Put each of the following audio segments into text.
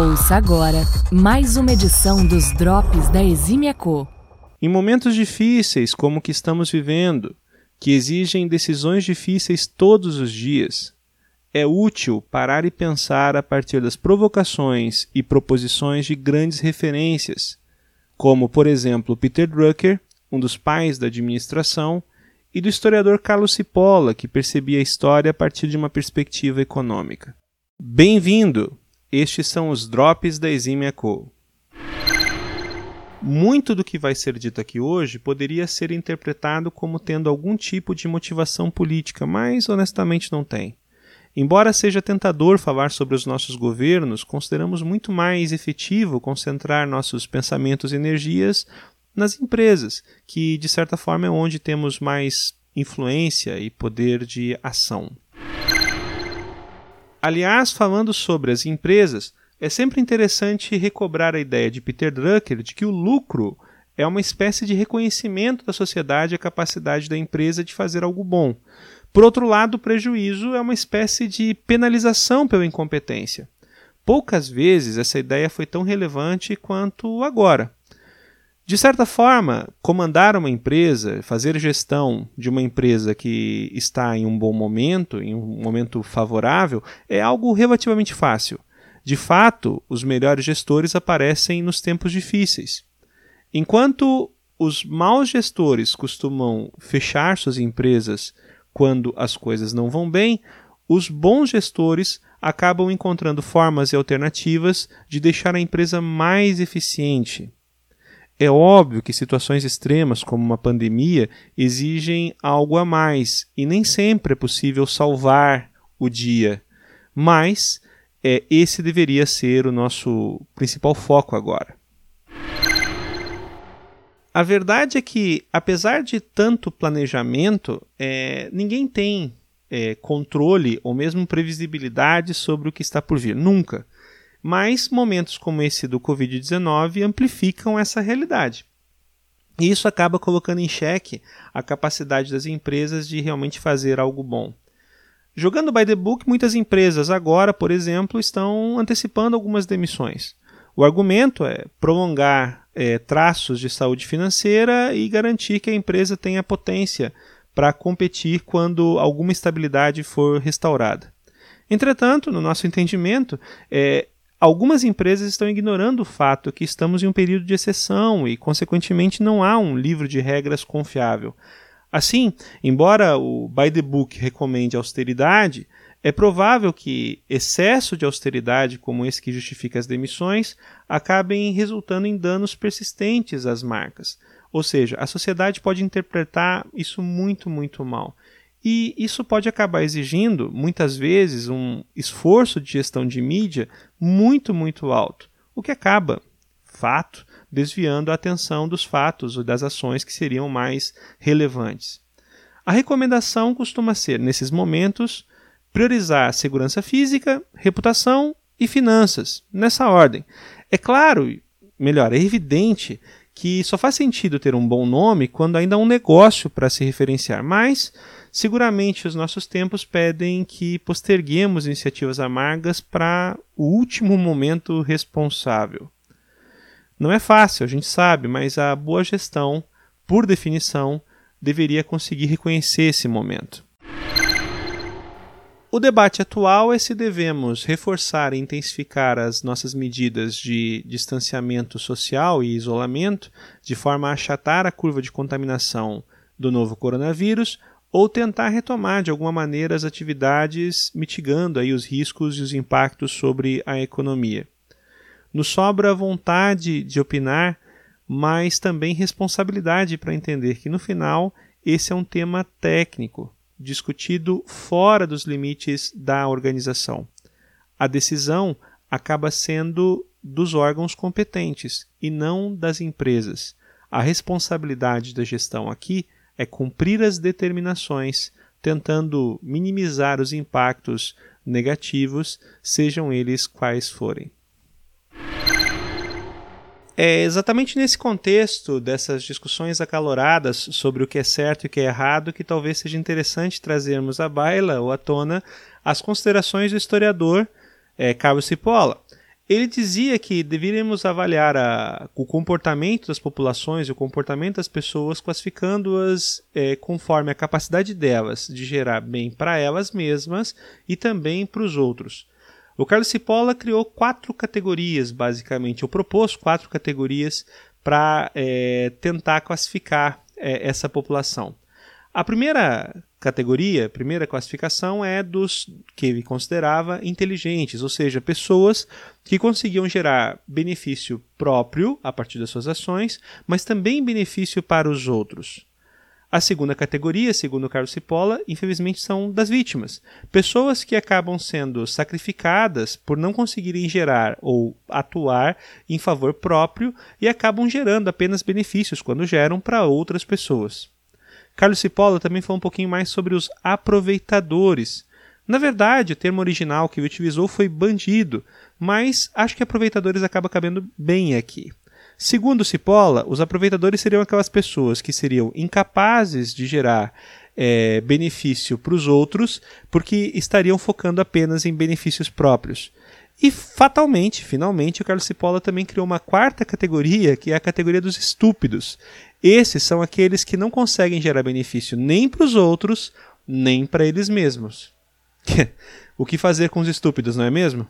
Ouça agora mais uma edição dos Drops da Exímia Co. Em momentos difíceis como o que estamos vivendo, que exigem decisões difíceis todos os dias, é útil parar e pensar a partir das provocações e proposições de grandes referências, como, por exemplo, Peter Drucker, um dos pais da administração, e do historiador Carlos Cipolla, que percebia a história a partir de uma perspectiva econômica. Bem-vindo! Estes são os drops da Exímia Co. Muito do que vai ser dito aqui hoje poderia ser interpretado como tendo algum tipo de motivação política, mas honestamente não tem. Embora seja tentador falar sobre os nossos governos, consideramos muito mais efetivo concentrar nossos pensamentos e energias nas empresas, que de certa forma é onde temos mais influência e poder de ação. Aliás, falando sobre as empresas, é sempre interessante recobrar a ideia de Peter Drucker de que o lucro é uma espécie de reconhecimento da sociedade à capacidade da empresa de fazer algo bom. Por outro lado, o prejuízo é uma espécie de penalização pela incompetência. Poucas vezes essa ideia foi tão relevante quanto agora. De certa forma, comandar uma empresa, fazer gestão de uma empresa que está em um bom momento, em um momento favorável, é algo relativamente fácil. De fato, os melhores gestores aparecem nos tempos difíceis. Enquanto os maus gestores costumam fechar suas empresas quando as coisas não vão bem, os bons gestores acabam encontrando formas e alternativas de deixar a empresa mais eficiente, é óbvio que situações extremas, como uma pandemia, exigem algo a mais e nem sempre é possível salvar o dia. Mas é, esse deveria ser o nosso principal foco agora. A verdade é que, apesar de tanto planejamento, é, ninguém tem é, controle ou mesmo previsibilidade sobre o que está por vir. Nunca. Mas momentos como esse do Covid-19 amplificam essa realidade. E isso acaba colocando em xeque a capacidade das empresas de realmente fazer algo bom. Jogando by the book, muitas empresas agora, por exemplo, estão antecipando algumas demissões. O argumento é prolongar é, traços de saúde financeira e garantir que a empresa tenha potência para competir quando alguma estabilidade for restaurada. Entretanto, no nosso entendimento, é, Algumas empresas estão ignorando o fato que estamos em um período de exceção e, consequentemente, não há um livro de regras confiável. Assim, embora o by the book recomende austeridade, é provável que excesso de austeridade, como esse que justifica as demissões, acabem resultando em danos persistentes às marcas. Ou seja, a sociedade pode interpretar isso muito, muito mal. E isso pode acabar exigindo, muitas vezes, um esforço de gestão de mídia muito, muito alto, o que acaba, fato, desviando a atenção dos fatos ou das ações que seriam mais relevantes. A recomendação costuma ser, nesses momentos, priorizar segurança física, reputação e finanças, nessa ordem. É claro, melhor, é evidente que só faz sentido ter um bom nome quando ainda há um negócio para se referenciar, mas seguramente os nossos tempos pedem que posterguemos iniciativas amargas para o último momento responsável. Não é fácil, a gente sabe, mas a boa gestão, por definição, deveria conseguir reconhecer esse momento. O debate atual é se devemos reforçar e intensificar as nossas medidas de distanciamento social e isolamento, de forma a achatar a curva de contaminação do novo coronavírus, ou tentar retomar de alguma maneira as atividades mitigando aí os riscos e os impactos sobre a economia. Nos sobra vontade de opinar, mas também responsabilidade para entender que no final esse é um tema técnico discutido fora dos limites da organização. A decisão acaba sendo dos órgãos competentes e não das empresas. A responsabilidade da gestão aqui é cumprir as determinações, tentando minimizar os impactos negativos, sejam eles quais forem. É exatamente nesse contexto dessas discussões acaloradas sobre o que é certo e o que é errado que talvez seja interessante trazermos à baila ou à tona as considerações do historiador é, Carlos Cipolla. Ele dizia que deveríamos avaliar a, o comportamento das populações e o comportamento das pessoas, classificando-as é, conforme a capacidade delas de gerar bem para elas mesmas e também para os outros. O Carlos Cipolla criou quatro categorias, basicamente, ou propôs quatro categorias para é, tentar classificar é, essa população. A primeira categoria, a primeira classificação é dos que ele considerava inteligentes, ou seja, pessoas que conseguiam gerar benefício próprio a partir das suas ações, mas também benefício para os outros. A segunda categoria, segundo Carlos Cipolla, infelizmente são das vítimas. Pessoas que acabam sendo sacrificadas por não conseguirem gerar ou atuar em favor próprio e acabam gerando apenas benefícios quando geram para outras pessoas. Carlos Cipolla também falou um pouquinho mais sobre os aproveitadores. Na verdade, o termo original que ele utilizou foi bandido, mas acho que aproveitadores acaba cabendo bem aqui. Segundo Cipolla, os aproveitadores seriam aquelas pessoas que seriam incapazes de gerar é, benefício para os outros porque estariam focando apenas em benefícios próprios. E fatalmente, finalmente, o Carlos Cipolla também criou uma quarta categoria, que é a categoria dos estúpidos. Esses são aqueles que não conseguem gerar benefício nem para os outros, nem para eles mesmos. o que fazer com os estúpidos, não é mesmo?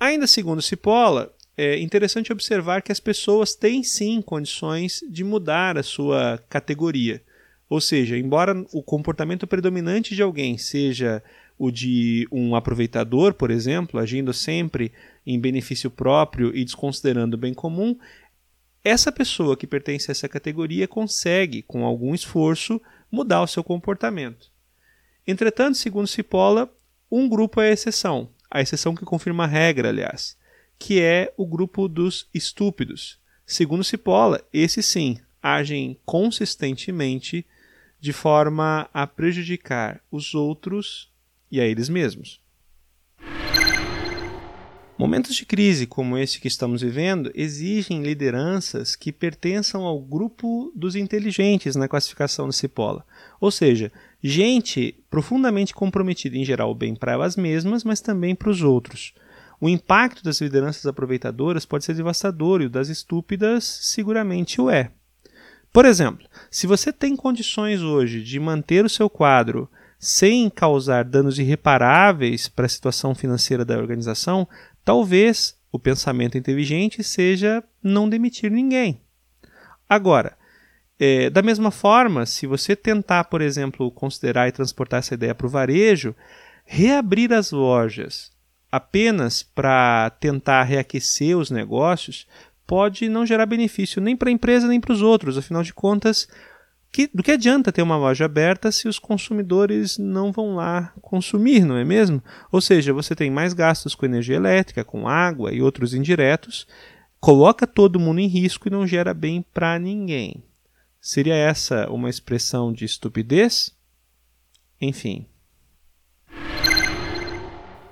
Ainda segundo Cipolla, é interessante observar que as pessoas têm sim condições de mudar a sua categoria. Ou seja, embora o comportamento predominante de alguém seja o de um aproveitador, por exemplo, agindo sempre em benefício próprio e desconsiderando o bem comum, essa pessoa que pertence a essa categoria consegue, com algum esforço, mudar o seu comportamento. Entretanto, segundo Cipolla, um grupo é a exceção, a exceção que confirma a regra, aliás, que é o grupo dos estúpidos. Segundo Cipolla, esses sim agem consistentemente de forma a prejudicar os outros e a eles mesmos. Momentos de crise como esse que estamos vivendo exigem lideranças que pertençam ao grupo dos inteligentes na classificação do Cipolla, ou seja, gente profundamente comprometida em gerar o bem para elas mesmas, mas também para os outros. O impacto das lideranças aproveitadoras pode ser devastador e o das estúpidas seguramente o é. Por exemplo, se você tem condições hoje de manter o seu quadro sem causar danos irreparáveis para a situação financeira da organização, Talvez o pensamento inteligente seja não demitir ninguém. Agora, é, da mesma forma, se você tentar, por exemplo, considerar e transportar essa ideia para o varejo, reabrir as lojas apenas para tentar reaquecer os negócios pode não gerar benefício nem para a empresa nem para os outros. Afinal de contas, que, do que adianta ter uma loja aberta se os consumidores não vão lá consumir, não é mesmo? Ou seja, você tem mais gastos com energia elétrica, com água e outros indiretos, coloca todo mundo em risco e não gera bem para ninguém. Seria essa uma expressão de estupidez? Enfim.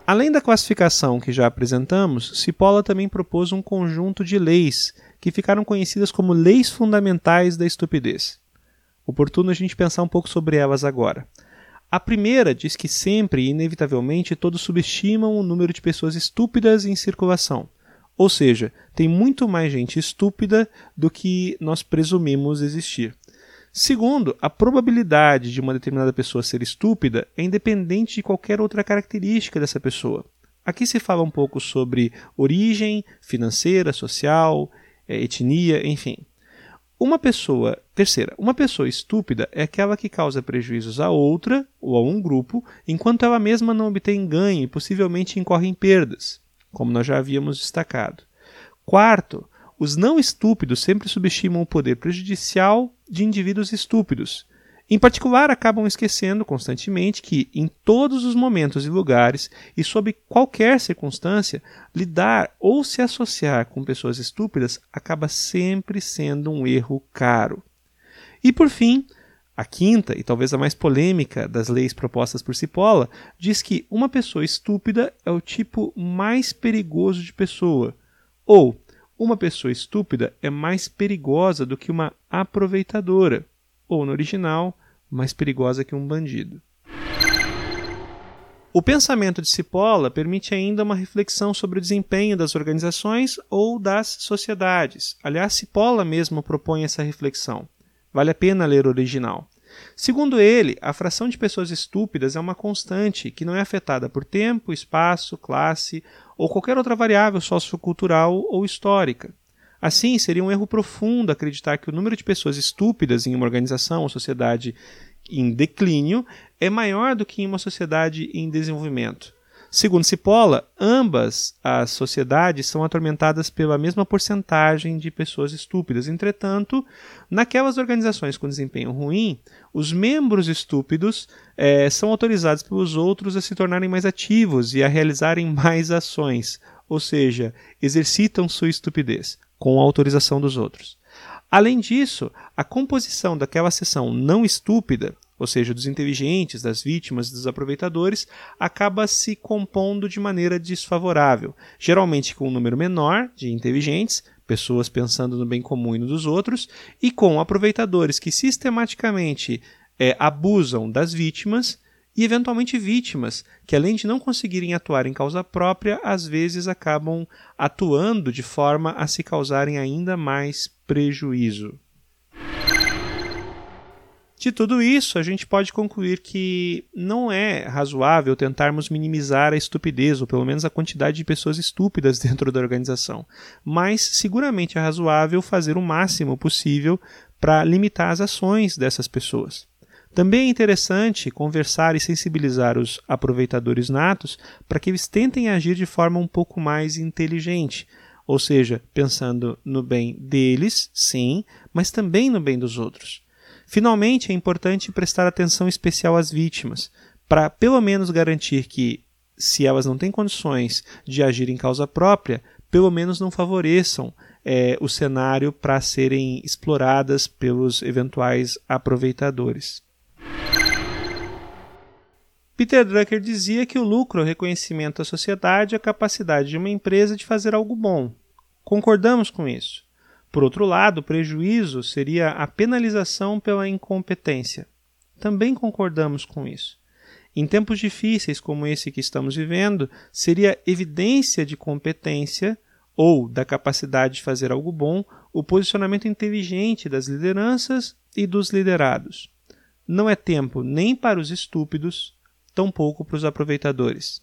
Além da classificação que já apresentamos, Cipolla também propôs um conjunto de leis que ficaram conhecidas como leis fundamentais da estupidez. Oportuno a gente pensar um pouco sobre elas agora. A primeira diz que sempre e inevitavelmente todos subestimam o número de pessoas estúpidas em circulação. Ou seja, tem muito mais gente estúpida do que nós presumimos existir. Segundo, a probabilidade de uma determinada pessoa ser estúpida é independente de qualquer outra característica dessa pessoa. Aqui se fala um pouco sobre origem financeira, social, eh, etnia, enfim. Uma pessoa, terceira, uma pessoa estúpida é aquela que causa prejuízos a outra ou a um grupo, enquanto ela mesma não obtém ganho e possivelmente incorre em perdas, como nós já havíamos destacado. Quarto, os não estúpidos sempre subestimam o poder prejudicial de indivíduos estúpidos, em particular, acabam esquecendo constantemente que, em todos os momentos e lugares e sob qualquer circunstância, lidar ou se associar com pessoas estúpidas acaba sempre sendo um erro caro. E por fim, a quinta e talvez a mais polêmica das leis propostas por Cipolla diz que uma pessoa estúpida é o tipo mais perigoso de pessoa, ou uma pessoa estúpida é mais perigosa do que uma aproveitadora ou no original, mais perigosa que um bandido. O pensamento de Cipolla permite ainda uma reflexão sobre o desempenho das organizações ou das sociedades. Aliás, Cipolla mesmo propõe essa reflexão. Vale a pena ler o original. Segundo ele, a fração de pessoas estúpidas é uma constante que não é afetada por tempo, espaço, classe ou qualquer outra variável sociocultural ou histórica. Assim, seria um erro profundo acreditar que o número de pessoas estúpidas em uma organização ou sociedade em declínio é maior do que em uma sociedade em desenvolvimento. Segundo Cipolla, ambas as sociedades são atormentadas pela mesma porcentagem de pessoas estúpidas. Entretanto, naquelas organizações com desempenho ruim, os membros estúpidos é, são autorizados pelos outros a se tornarem mais ativos e a realizarem mais ações, ou seja, exercitam sua estupidez com a autorização dos outros. Além disso, a composição daquela seção não estúpida ou seja, dos inteligentes, das vítimas, dos aproveitadores, acaba se compondo de maneira desfavorável, geralmente com um número menor de inteligentes, pessoas pensando no bem comum e no dos outros, e com aproveitadores que sistematicamente é, abusam das vítimas e eventualmente vítimas que, além de não conseguirem atuar em causa própria, às vezes acabam atuando de forma a se causarem ainda mais prejuízo. De tudo isso, a gente pode concluir que não é razoável tentarmos minimizar a estupidez, ou pelo menos a quantidade de pessoas estúpidas dentro da organização, mas seguramente é razoável fazer o máximo possível para limitar as ações dessas pessoas. Também é interessante conversar e sensibilizar os aproveitadores natos para que eles tentem agir de forma um pouco mais inteligente, ou seja, pensando no bem deles, sim, mas também no bem dos outros. Finalmente, é importante prestar atenção especial às vítimas, para pelo menos garantir que, se elas não têm condições de agir em causa própria, pelo menos não favoreçam é, o cenário para serem exploradas pelos eventuais aproveitadores. Peter Drucker dizia que o lucro é o reconhecimento à sociedade e a capacidade de uma empresa de fazer algo bom. Concordamos com isso. Por outro lado, o prejuízo seria a penalização pela incompetência. Também concordamos com isso. Em tempos difíceis como esse que estamos vivendo, seria evidência de competência ou da capacidade de fazer algo bom o posicionamento inteligente das lideranças e dos liderados. Não é tempo nem para os estúpidos, tampouco para os aproveitadores.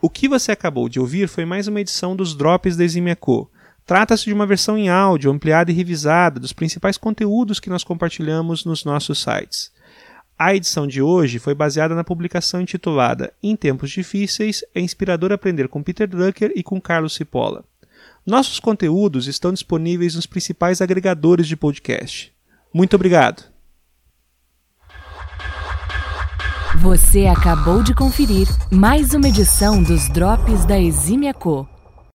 O que você acabou de ouvir foi mais uma edição dos Drops da Eximia Co. Trata-se de uma versão em áudio, ampliada e revisada, dos principais conteúdos que nós compartilhamos nos nossos sites. A edição de hoje foi baseada na publicação intitulada Em Tempos Difíceis, é inspirador aprender com Peter Drucker e com Carlos Cipolla. Nossos conteúdos estão disponíveis nos principais agregadores de podcast. Muito obrigado. Você acabou de conferir mais uma edição dos Drops da Exímia Co.